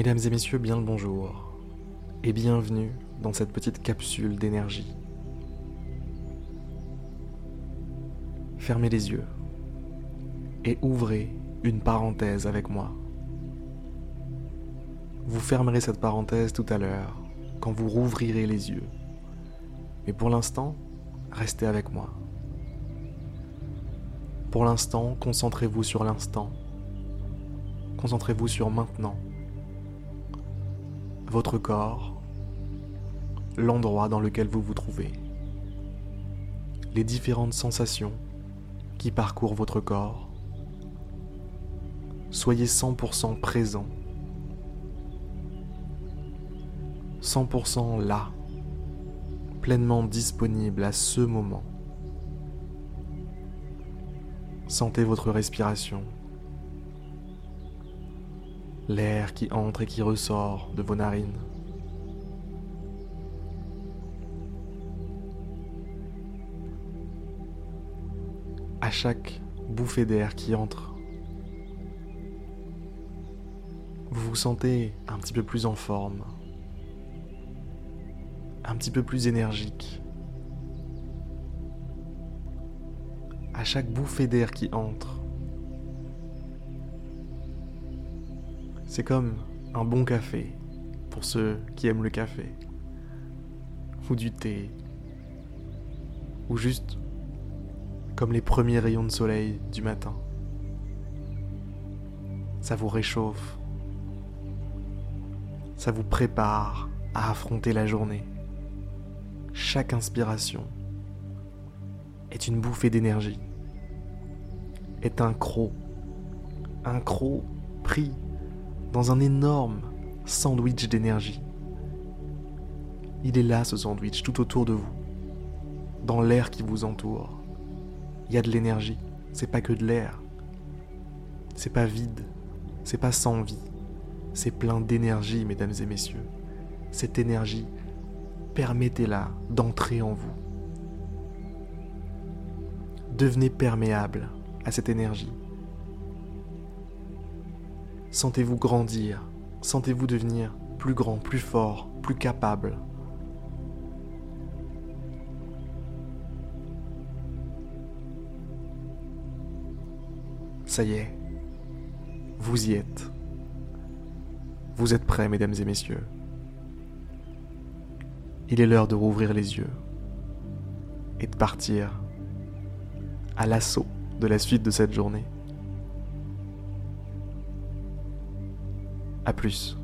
Mesdames et messieurs, bien le bonjour et bienvenue dans cette petite capsule d'énergie. Fermez les yeux et ouvrez une parenthèse avec moi. Vous fermerez cette parenthèse tout à l'heure quand vous rouvrirez les yeux. Mais pour l'instant, restez avec moi. Pour l'instant, concentrez-vous sur l'instant. Concentrez-vous sur maintenant votre corps, l'endroit dans lequel vous vous trouvez, les différentes sensations qui parcourent votre corps. Soyez 100% présent, 100% là, pleinement disponible à ce moment. Sentez votre respiration l'air qui entre et qui ressort de vos narines. À chaque bouffée d'air qui entre, vous vous sentez un petit peu plus en forme, un petit peu plus énergique. À chaque bouffée d'air qui entre, C'est comme un bon café pour ceux qui aiment le café. Ou du thé. Ou juste comme les premiers rayons de soleil du matin. Ça vous réchauffe. Ça vous prépare à affronter la journée. Chaque inspiration est une bouffée d'énergie. Est un croc. Un croc pris dans un énorme sandwich d'énergie. Il est là ce sandwich tout autour de vous, dans l'air qui vous entoure. Il y a de l'énergie, c'est pas que de l'air. C'est pas vide, c'est pas sans vie, c'est plein d'énergie, mesdames et messieurs. Cette énergie, permettez-la d'entrer en vous. Devenez perméable à cette énergie. Sentez-vous grandir, sentez-vous devenir plus grand, plus fort, plus capable. Ça y est, vous y êtes. Vous êtes prêts, mesdames et messieurs. Il est l'heure de rouvrir les yeux et de partir à l'assaut de la suite de cette journée. A plus.